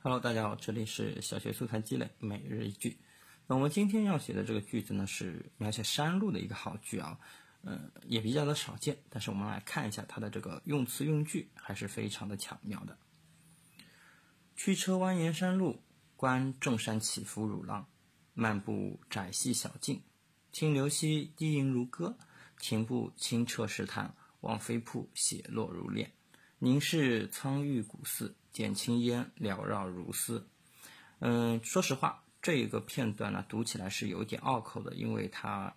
Hello，大家好，这里是小学素材积累每日一句。那我们今天要写的这个句子呢，是描写山路的一个好句啊，呃，也比较的少见。但是我们来看一下它的这个用词用句，还是非常的巧妙的。驱车蜿蜒山路，观众山起伏如浪，漫步窄溪小径，听流溪低吟如歌，停步清澈石潭，望飞瀑血落如练，凝视苍郁古寺。见青烟缭绕如丝，嗯，说实话，这一个片段呢，读起来是有点拗口的，因为它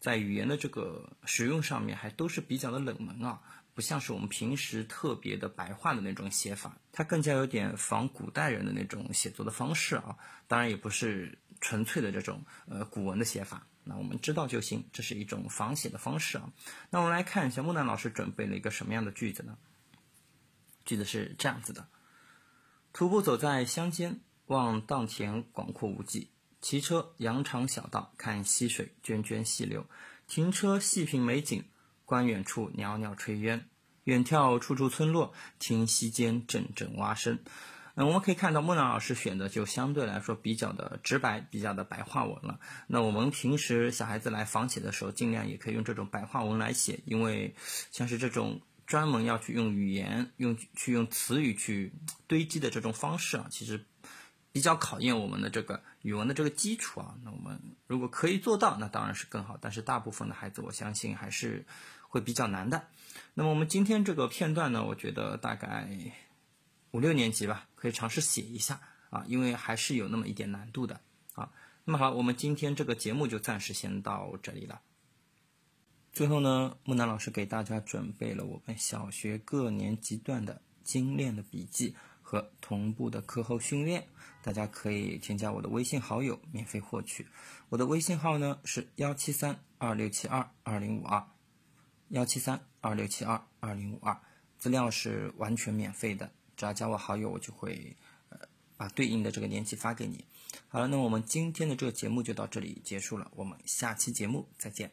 在语言的这个使用上面还都是比较的冷门啊，不像是我们平时特别的白话的那种写法，它更加有点仿古代人的那种写作的方式啊，当然也不是纯粹的这种呃古文的写法，那我们知道就行，这是一种仿写的方式啊。那我们来看一下木兰老师准备了一个什么样的句子呢？句子是这样子的：徒步走在乡间，望稻田广阔无际；骑车扬长小道，看溪水涓涓细流；停车细品美景，观远处袅袅炊烟；远眺处处村落，听溪间阵阵蛙声。嗯，我们可以看到木兰老师选的就相对来说比较的直白，比较的白话文了。那我们平时小孩子来仿写的时候，尽量也可以用这种白话文来写，因为像是这种。专门要去用语言、用去用词语去堆积的这种方式啊，其实比较考验我们的这个语文的这个基础啊。那我们如果可以做到，那当然是更好。但是大部分的孩子，我相信还是会比较难的。那么我们今天这个片段呢，我觉得大概五六年级吧，可以尝试写一下啊，因为还是有那么一点难度的啊。那么好，我们今天这个节目就暂时先到这里了。最后呢，木南老师给大家准备了我们小学各年级段的精炼的笔记和同步的课后训练，大家可以添加我的微信好友免费获取。我的微信号呢是幺七三二六七二二零五二，幺七三二六七二二零五二，资料是完全免费的，只要加我好友，我就会呃把对应的这个年级发给你。好了，那我们今天的这个节目就到这里结束了，我们下期节目再见。